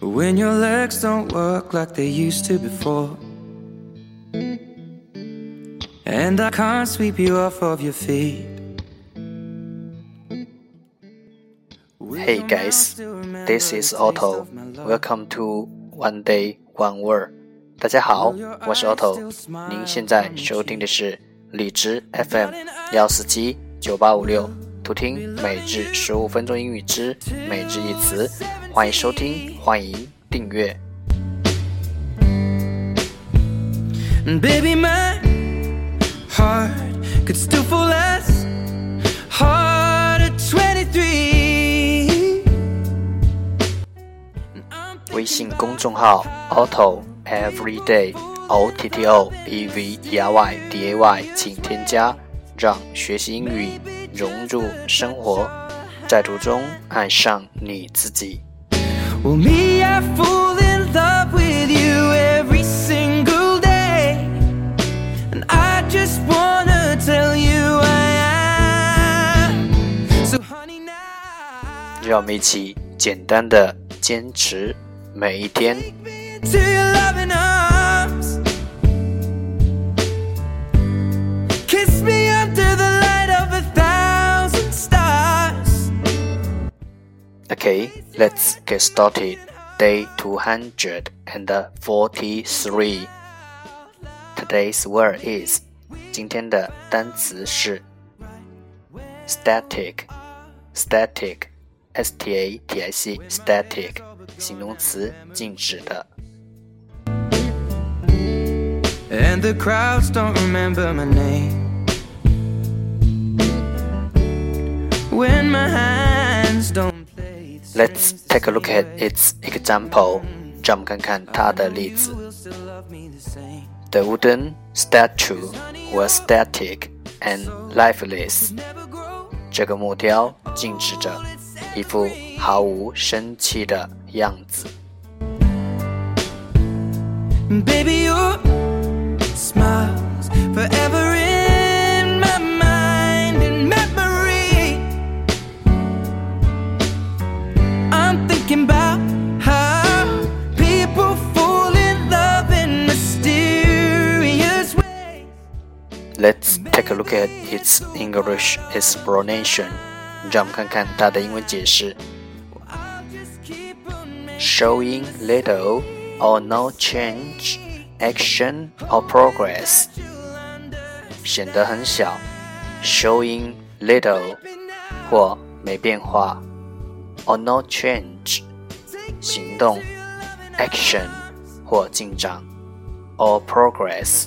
When your legs don't work like they used to before. And I can't sweep you off of your feet. Hey guys, this is Otto. Welcome to One Day One Word. 大家好，我是 Otto。您现在收听的是荔枝 FM 幺四七九八五六，图听每日十五分钟英语之每日一词。 欢迎收听，欢迎订阅。Baby, my heart could still fall less hard at 23. 微信公众号 Otto。Everyday O T T O E V E R Y D A Y，请添加，让学习英语融入生活，在途中爱上你自己。Well, me, I fall in love with you every single day, and I just wanna tell you I am. So, honey, now. 让我们一起简单的坚持每一天。 Okay, let's get started. Day 243. Today's word is 今天的单词是 static, static, s t a t i c, static，形容词，静止的。and the crowds don't remember my name. When my hands don't play Let's take a look at its example. 让我们看看它的例子。The wooden statue was static and lifeless. 这个木雕静止着，一副毫无生气的样子。Baby, Let's take a look at its English explanation. 让我们看看它的英文解释。Showing little or no change action or progress，显得很小，showing little 或没变化，or no change 行动，action 或进展，or progress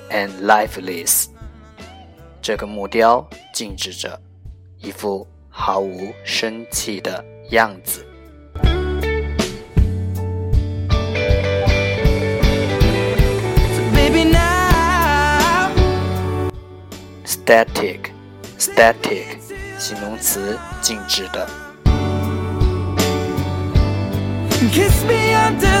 and lifeless. 这个木雕静止着，一副毫无生气的样子。static static 形容词，静止的。Kiss me under